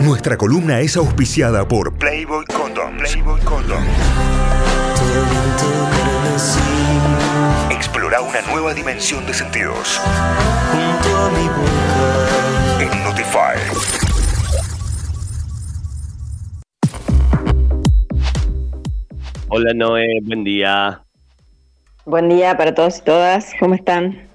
Nuestra columna es auspiciada por Playboy Condom. Playboy Condom. Explora una nueva dimensión de sentidos. En Notify. Hola Noé, buen día. Buen día para todos y todas. ¿Cómo están?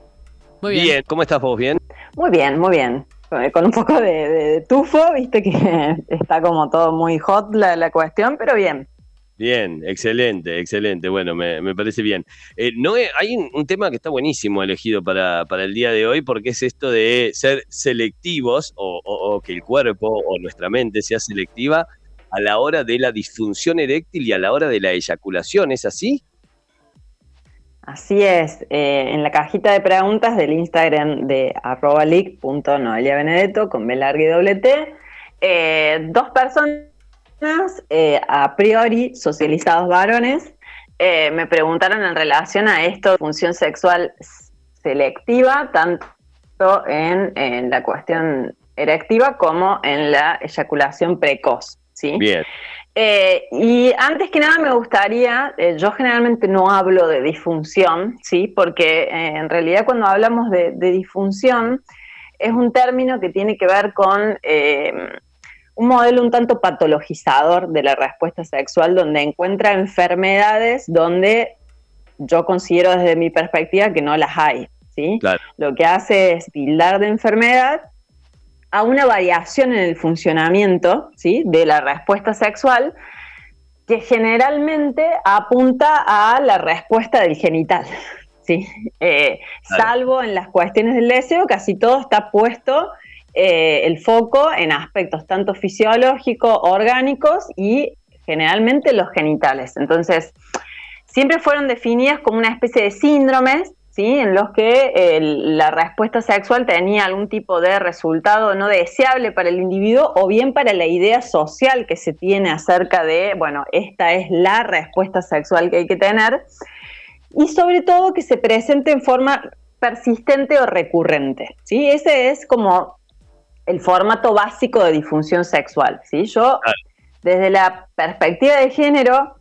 Muy bien. ¿cómo estás vos? ¿Bien? Muy bien, muy bien. Con un poco de, tufo, viste que está como todo muy hot la, cuestión, pero bien. Bien, excelente, excelente. Bueno, me, parece bien. Eh, no, hay un, tema que está buenísimo elegido para, para, el día de hoy, porque es esto de ser selectivos o, o, que el cuerpo o nuestra mente sea selectiva a la hora de la disfunción eréctil y a la hora de la eyaculación. ¿Es así? Así es, eh, en la cajita de preguntas del Instagram de arroba benedetto con B larga y doble T, eh, dos personas eh, a priori socializados varones me preguntaron en relación a esto función sexual selectiva, tanto en, en la cuestión erectiva como en la eyaculación precoz. ¿sí? Bien. Eh, y antes que nada me gustaría, eh, yo generalmente no hablo de disfunción, ¿sí? porque eh, en realidad cuando hablamos de, disfunción es un término que tiene que ver con un modelo un tanto patologizador de la respuesta sexual, donde encuentra enfermedades donde yo considero desde mi perspectiva que no las hay. ¿sí? Lo que hace es tildar de enfermedad a una variación en el funcionamiento ¿sí? de la respuesta sexual que generalmente apunta a la respuesta del genital. ¿sí? Eh, salvo en las cuestiones del deseo, casi todo está puesto eh, el foco en aspectos tanto fisiológicos, orgánicos y generalmente los genitales. Entonces, siempre fueron definidas como una especie de síndromes ¿sí? en los que la respuesta sexual tenía algún tipo de resultado no deseable para el individuo o bien para la idea social que se tiene acerca de, bueno, esta es la respuesta sexual que hay que tener, y sobre todo que se presente en forma persistente o recurrente. ¿sí? Ese es como el formato básico de disfunción sexual. ¿sí? Yo, desde la perspectiva de género,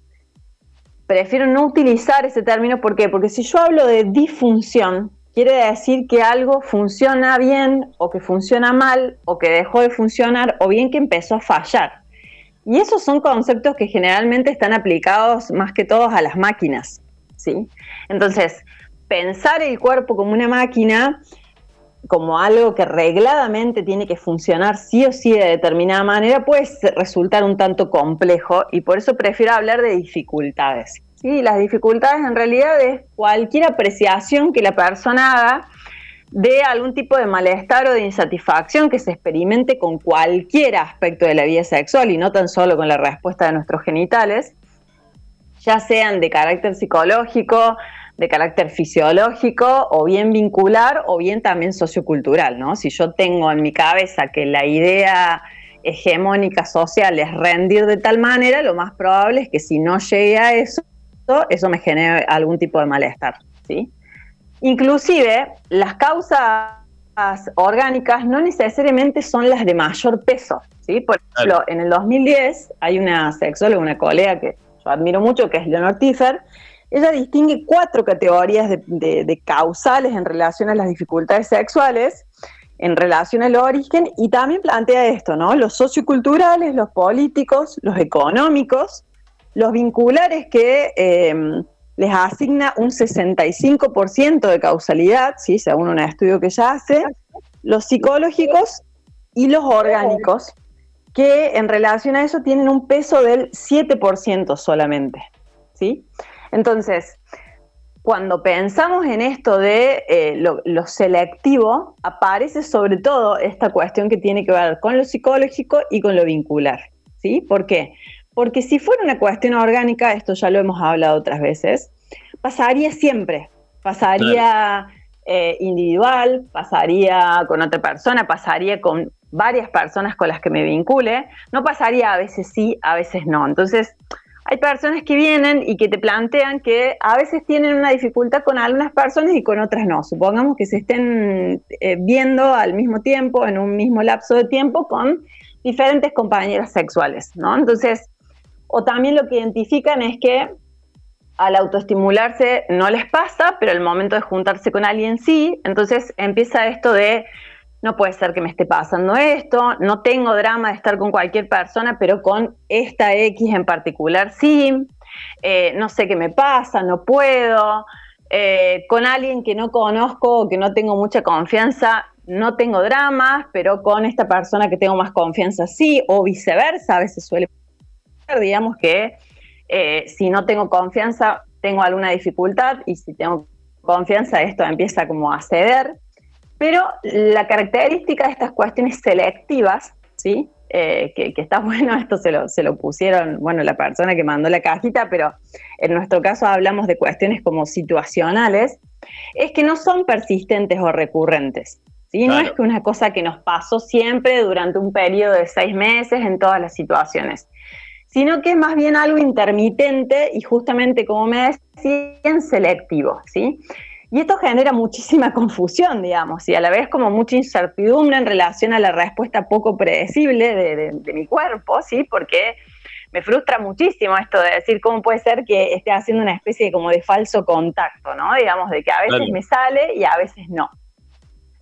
prefiero no utilizar ese término. ¿Por qué? Porque si yo hablo de disfunción, quiere decir que algo funciona bien o que funciona mal o que dejó de funcionar o bien que empezó a fallar. Y esos son conceptos que generalmente están aplicados más que todos a las máquinas. ¿sí? Entonces, pensar el cuerpo como una máquina, como algo que regladamente tiene que funcionar sí o sí de determinada manera, puede resultar un tanto complejo y por eso prefiero hablar de dificultades. Sí, las dificultades en realidad es cualquier apreciación que la persona haga de algún tipo de malestar o de insatisfacción que se experimente con cualquier aspecto de la vida sexual y no tan solo con la respuesta de nuestros genitales, ya sean de carácter psicológico, de carácter fisiológico o bien vincular o bien también sociocultural, ¿no? Si yo tengo en mi cabeza que la idea hegemónica social es rendir de tal manera, lo más probable es que si no llegue a eso, eso me genera algún tipo de malestar, ¿sí? Inclusive, las causas orgánicas no necesariamente son las de mayor peso, ¿sí? Por ejemplo, en el 2010 hay una sexóloga, una colega que yo admiro mucho, que es Leonor Tiffer, ella distingue cuatro categorías de, causales en relación a las dificultades sexuales, en relación al origen, y también plantea esto, ¿no? Los socioculturales, los políticos, los económicos, los vinculares que em, les asigna un 65% de causalidad, ¿sí? según un estudio que ella hace, los psicológicos y los orgánicos, que en relación a eso tienen un peso del 7% solamente. ¿sí? Entonces, cuando pensamos en esto de eh, lo, lo, selectivo, aparece sobre todo esta cuestión que tiene que ver con lo psicológico y con lo vincular. ¿sí? ¿Por qué? Porque si fuera una cuestión orgánica, esto ya lo hemos hablado otras veces, pasaría siempre, pasaría eh, individual, pasaría con otra persona, pasaría con varias personas con las que me vincule, no pasaría a veces sí, a veces no. Entonces, hay personas que vienen y que te plantean que a veces tienen una dificultad con algunas personas y con otras no. Supongamos que se estén eh, viendo al mismo tiempo, en un mismo lapso de tiempo, con diferentes compañeras sexuales, ¿no? Entonces, o también lo que identifican es que al autoestimularse no les pasa, pero el momento de juntarse con alguien sí, entonces empieza esto de no puede ser que me esté pasando esto, no tengo drama de estar con cualquier persona, pero con esta X en particular sí, eh, no sé qué me pasa, no puedo, eh, con alguien que no conozco o que no tengo mucha confianza, no tengo dramas, pero con esta persona que tengo más confianza sí, o viceversa, a veces suele pasar, digamos que eh, si no tengo confianza, tengo alguna dificultad y si tengo confianza, esto empieza como a ceder. Pero la característica de estas cuestiones selectivas, ¿sí? Eh, que, está bueno, esto se lo, se lo pusieron, bueno, la persona que mandó la cajita, pero en nuestro caso hablamos de cuestiones como situacionales, es que no son persistentes o recurrentes. ¿sí? No es que una cosa que nos pasó siempre durante un periodo de seis meses en todas las situaciones, sino que es más bien algo intermitente y justamente, como me decían, selectivo. ¿sí? Y esto genera muchísima confusión, digamos, y a la vez como mucha incertidumbre en relación a la respuesta poco predecible de, mi cuerpo, ¿sí? Porque me frustra muchísimo esto de decir cómo puede ser que esté haciendo una especie de como de falso contacto, ¿no? Digamos, de que a veces me sale y a veces no.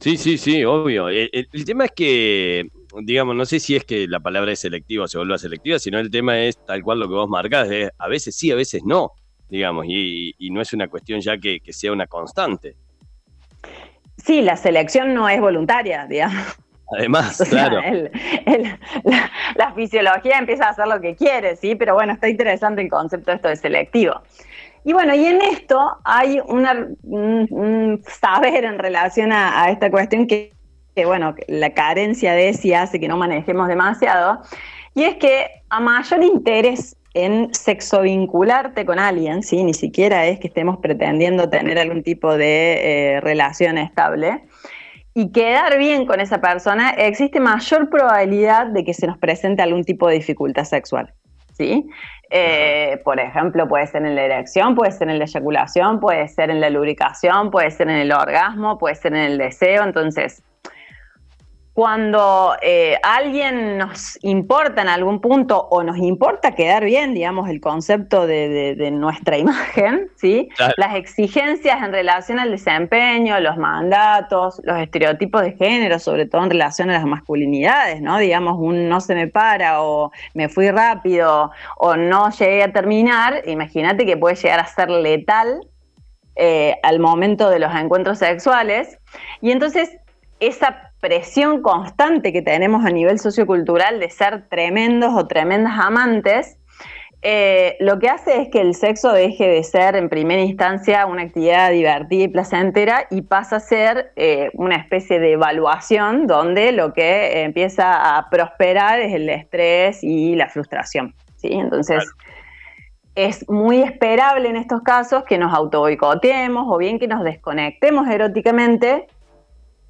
Sí, sí, sí, obvio. El, tema es que, digamos, no sé si es que la palabra es selectiva o se vuelve selectiva, sino el tema es tal cual lo que vos marcás, de a veces sí, a veces no digamos, y, no es una cuestión ya que, sea una constante. Sí, la selección no es voluntaria, digamos. Además, claro. la, fisiología empieza a hacer lo que quiere, sí, pero bueno, está interesante el concepto de esto de selectivo. Y bueno, y en esto hay una, un, saber en relación a, a esta cuestión que, que, bueno, la carencia de si hace que no manejemos demasiado, y es que a mayor interés en sexo vincularte con alguien, ¿sí? ni siquiera es que estemos pretendiendo tener algún tipo de eh, relación estable, y quedar bien con esa persona, existe mayor probabilidad de que se nos presente algún tipo de dificultad sexual. ¿sí? Eh, por ejemplo, puede ser en la erección, puede ser en la eyaculación, puede ser en la lubricación, puede ser en el orgasmo, puede ser en el deseo. Entonces, cuando eh, alguien nos importa en algún punto o nos importa quedar bien, digamos, el concepto de, nuestra imagen, ¿sí? Las exigencias en relación al desempeño, los mandatos, los estereotipos de género, sobre todo en relación a las masculinidades, ¿no? Digamos, un no se me para o me fui rápido o no llegué a terminar, imagínate que puede llegar a ser letal eh, al momento de los encuentros sexuales. Y entonces esa presión constante que tenemos a nivel sociocultural de ser tremendos o tremendas amantes, eh, lo que hace es que el sexo deje de ser en primera instancia una actividad divertida y placentera y pasa a ser eh, una especie de evaluación donde lo que empieza a prosperar es el estrés y la frustración. ¿sí? Entonces, es muy esperable en estos casos que nos auto boicoteemos o bien que nos desconectemos eróticamente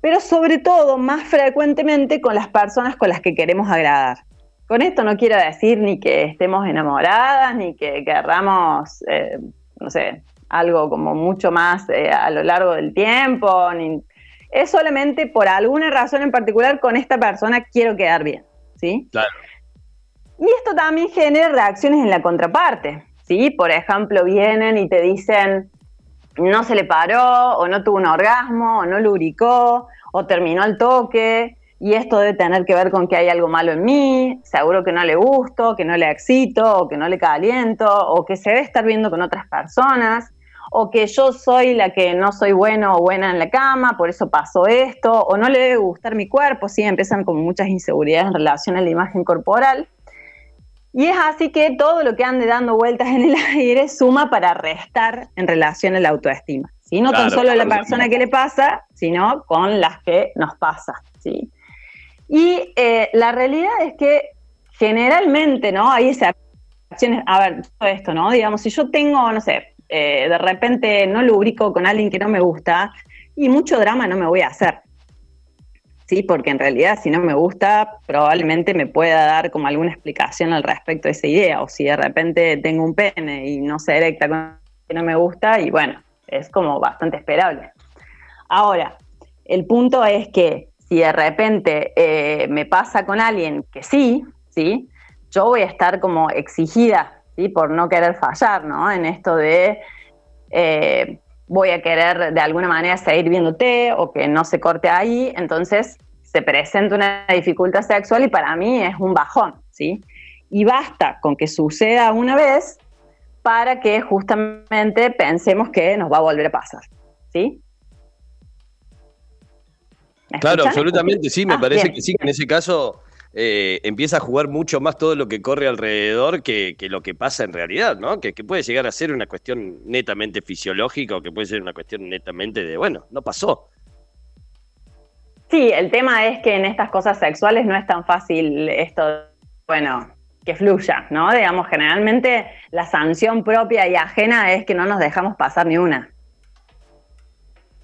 pero sobre todo más frecuentemente con las personas con las que queremos agradar. Con esto no quiero decir ni que estemos enamoradas, ni que querramos, eh, no sé, algo como mucho más eh, a lo largo del tiempo, ni... es solamente por alguna razón en particular con esta persona quiero quedar bien, ¿sí? Claro. Y esto también genera reacciones en la contraparte, ¿sí? Por ejemplo, vienen y te dicen, no se le paró, o no tuvo un orgasmo, o no lubricó, o terminó el toque, y esto debe tener que ver con que hay algo malo en mí, seguro que no le gusto, que no le excito, o que no le caliento, o que se debe estar viendo con otras personas, o que yo soy la que no soy bueno o buena en la cama, por eso pasó esto, o no le debe gustar mi cuerpo, sí, empiezan con muchas inseguridades en relación a la imagen corporal. Y es así que todo lo que ande dando vueltas en el aire suma para restar en relación a la autoestima. ¿Sí? No tan solo la persona que le pasa, sino con las que nos pasa. ¿sí? Y eh, la realidad es que generalmente, ¿no? Hay acciones, a ver, todo esto, ¿no? Digamos, si yo tengo, no sé, eh, de repente no lubrico con alguien que no me gusta, y mucho drama no me voy a hacer. ¿sí? Porque en realidad si no me gusta, probablemente me pueda dar como alguna explicación al respecto de esa idea, o si de repente tengo un pene y no se erecta con que no me gusta, y bueno, es como bastante esperable. Ahora, el punto es que si de repente eh, me pasa con alguien que sí, ¿sí? Yo voy a estar como exigida, ¿sí? Por no querer fallar, ¿no? En esto de... Eh, voy a querer de alguna manera seguir viéndote o que no se corte ahí, entonces se presenta una dificultad sexual y para mí es un bajón, ¿sí? Y basta con que suceda una vez para que justamente pensemos que nos va a volver a pasar, ¿sí? Claro, absolutamente, sí, me ah, parece que sí, que en ese caso eh, empieza a jugar mucho más todo lo que corre alrededor que, lo que pasa en realidad, ¿no? Que, puede llegar a ser una cuestión netamente fisiológica o que puede ser una cuestión netamente de, bueno, no pasó. Sí, el tema es que en estas cosas sexuales no es tan fácil esto, bueno, que fluya, ¿no? Digamos, generalmente la sanción propia y ajena es que no nos dejamos pasar ni una.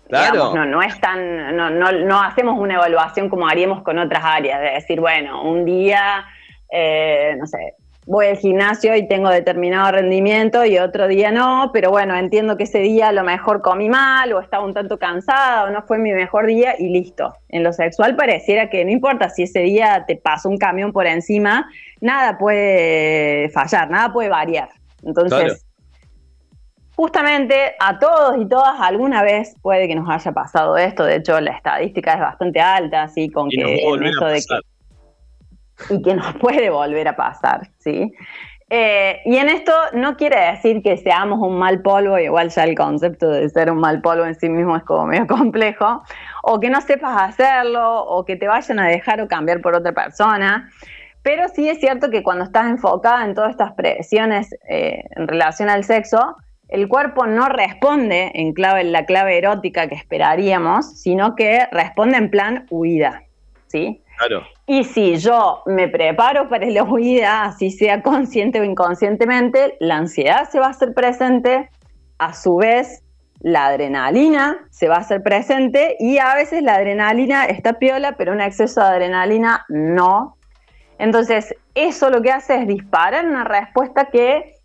Claro. no, no es tan, no, no, no, hacemos una evaluación como haríamos con otras áreas, de decir, bueno, un día, eh, no sé, voy al gimnasio y tengo determinado rendimiento y otro día no, pero bueno, entiendo que ese día a lo mejor comí mal o estaba un tanto cansada o no fue mi mejor día y listo. En lo sexual pareciera que no importa si ese día te pasó un camión por encima, nada puede fallar, nada puede variar. Entonces, justamente a todos y todas alguna vez puede que nos haya pasado esto. De hecho, la estadística es bastante alta, así con que de que y que nos puede volver a pasar, ¿sí? Eh, y en esto no quiere decir que seamos un mal polvo, igual ya el concepto de ser un mal polvo en sí mismo es como medio complejo, o que no sepas hacerlo, o que te vayan a dejar o cambiar por otra persona. Pero sí es cierto que cuando estás enfocada en todas estas presiones eh, en relación al sexo, el cuerpo no responde en clave la clave erótica que esperaríamos, sino que responde en plan huida, ¿sí? Y si yo me preparo para la huida, así sea consciente o inconscientemente, la ansiedad se va a hacer presente, a su vez la adrenalina se va a hacer presente y a veces la adrenalina está piola, pero un exceso de adrenalina no. Entonces, eso lo que hace es disparar una respuesta que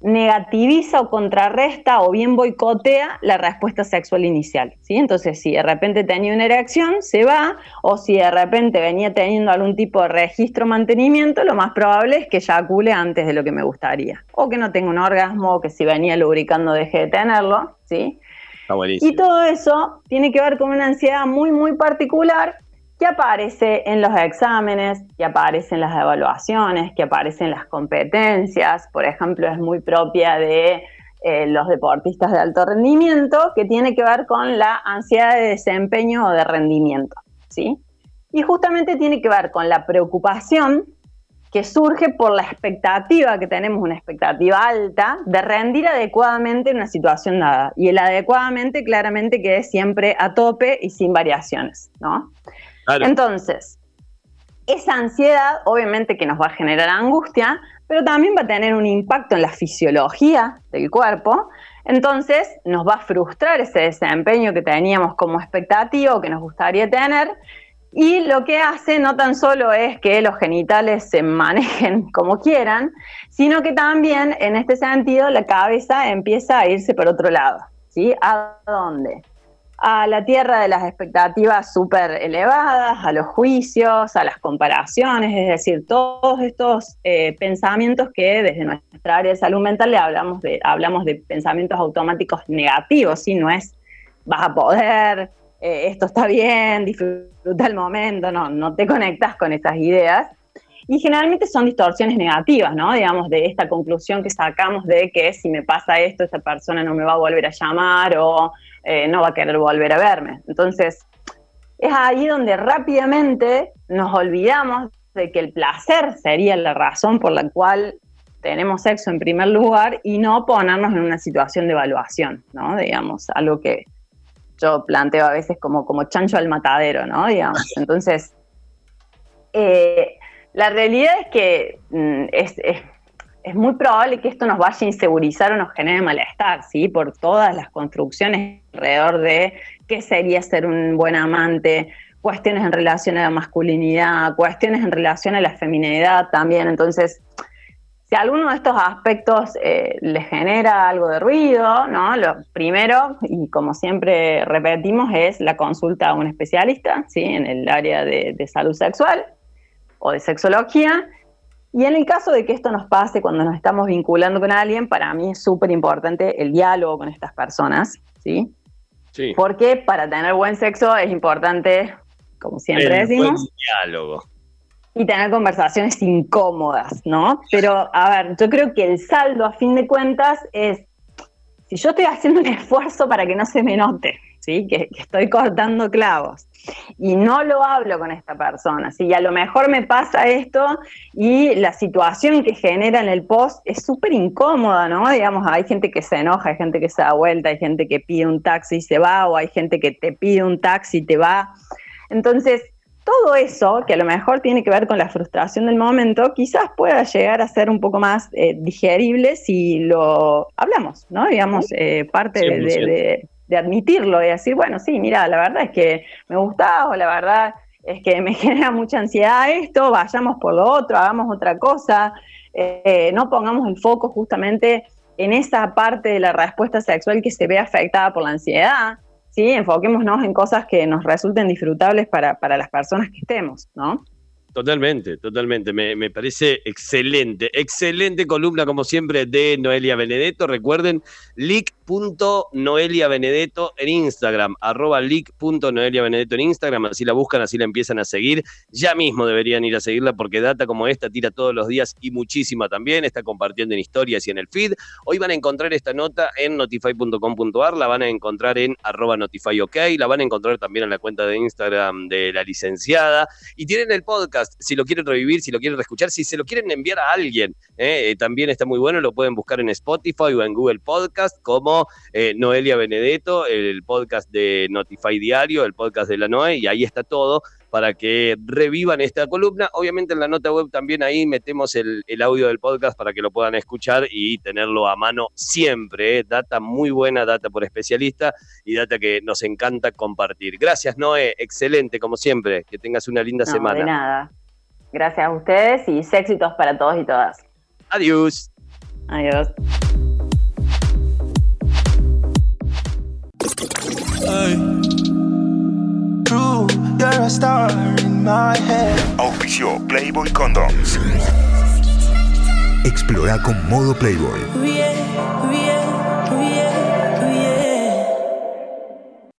negativiza o contrarresta o bien boicotea la respuesta sexual inicial. ¿sí? Entonces, si de repente tenía una erección, se va, o si de repente venía teniendo algún tipo de registro mantenimiento, lo más probable es que eyacule antes de lo que me gustaría. O que no tenga un orgasmo, o que si venía lubricando deje de tenerlo. ¿sí? y todo eso tiene que ver con una ansiedad muy, muy particular que aparece en los exámenes, que aparece en las evaluaciones, que aparece en las competencias, por ejemplo, es muy propia de eh, los deportistas de alto rendimiento, que tiene que ver con la ansiedad de desempeño o de rendimiento, ¿sí? Y justamente tiene que ver con la preocupación que surge por la expectativa, que tenemos una expectativa alta, de rendir adecuadamente en una situación dada. Y el adecuadamente claramente que es siempre a tope y sin variaciones, ¿no? Entonces, esa ansiedad obviamente que nos va a generar angustia, pero también va a tener un impacto en la fisiología del cuerpo. Entonces nos va a frustrar ese desempeño que teníamos como expectativa o que nos gustaría tener. Y lo que hace no tan solo es que los genitales se manejen como quieran, sino que también en este sentido la cabeza empieza a irse por otro lado. ¿Sí? ¿A dónde? A la tierra de las expectativas súper elevadas, a los juicios, a las comparaciones, es decir, todos estos eh, pensamientos que desde nuestra área de salud mental hablamos de, hablamos de pensamientos automáticos negativos, si no es vas a poder, eh, esto está bien, disfruta el momento, no, no te conectas con esas ideas. Y generalmente son distorsiones negativas, ¿no? Digamos, de esta conclusión que sacamos de que si me pasa esto, esta persona no me va a volver a llamar o eh, no va a querer volver a verme. Entonces, es ahí donde rápidamente nos olvidamos de que el placer sería la razón por la cual tenemos sexo en primer lugar y no ponernos en una situación de evaluación, ¿no? Digamos, algo que yo planteo a veces como, como chancho al matadero, ¿no? Digamos. Entonces, eh, la realidad es que mm, es, es, muy probable que esto nos vaya a insegurizar o nos genere malestar, ¿sí? Por todas las construcciones alrededor de qué sería ser un buen amante, cuestiones en relación a la masculinidad, cuestiones en relación a la feminidad también. Entonces, si alguno de estos aspectos eh, les genera algo de ruido, ¿no? Lo primero, y como siempre repetimos, es la consulta a un especialista, ¿sí? En el área de salud sexual o de sexología. Y en el caso de que esto nos pase cuando nos estamos vinculando con alguien, para mí es súper importante el diálogo con estas personas, ¿sí? Sí. Porque para tener buen sexo es importante, como siempre el decimos, buen diálogo y tener conversaciones incómodas, ¿no? Pero, a ver, yo creo que el saldo, a fin de cuentas, es, si yo estoy haciendo un esfuerzo para que no se me note, ¿sí? Que, estoy cortando clavos, y no lo hablo con esta persona, ¿sí? A lo mejor me pasa esto y la situación que genera en el post es súper incómoda, ¿no? Digamos, hay gente que se enoja, hay gente que se da vuelta, hay gente que pide un taxi y se va, o hay gente que te pide un taxi y te va. Entonces, todo eso, que a lo mejor tiene que ver con la frustración del momento, quizás pueda llegar a ser un poco más eh, digerible si lo hablamos, ¿no? Digamos, eh, parte de, admitirlo y decir, bueno, sí, mira, la verdad es que me gusta o la verdad es que me genera mucha ansiedad esto, vayamos por lo otro, hagamos otra cosa, eh, no pongamos el foco justamente en esa parte de la respuesta sexual que se ve afectada por la ansiedad, ¿sí? Enfoquémonos en cosas que nos resulten disfrutables para, para las personas que estemos, ¿no? Totalmente, totalmente. Me, parece excelente. Excelente columna, como siempre, de Noelia Benedetto. Recuerden, leak.noeliabenedetto en Instagram, arroba leak.noeliabenedetto en Instagram. Así la buscan, así la empiezan a seguir. Ya mismo deberían ir a seguirla porque data como esta tira todos los días y muchísima también. Está compartiendo en historias y en el feed. Hoy van a encontrar esta nota en notify.com.ar, la van a encontrar en arroba notifyok, la van a encontrar también en la cuenta de Instagram de la licenciada. Y tienen el podcast si lo quieren revivir, si lo quieren reescuchar, si se lo quieren enviar a alguien, ¿eh? Eh, también está muy bueno, lo pueden buscar en Spotify o en Google Podcast como eh, Noelia Benedetto, el podcast de Notify Diario, el podcast de la Noe, y ahí está todo para que revivan esta columna. Obviamente en la nota web también ahí metemos el, audio del podcast para que lo puedan escuchar y tenerlo a mano siempre. Data muy buena, data por especialista y data que nos encanta compartir. Gracias, Noé. Excelente, como siempre. Que tengas una linda semana. De nada. Gracias a ustedes y éxitos para todos y todas. Adiós. Adiós. Auspicio Playboy Condoms. Explora con modo Playboy.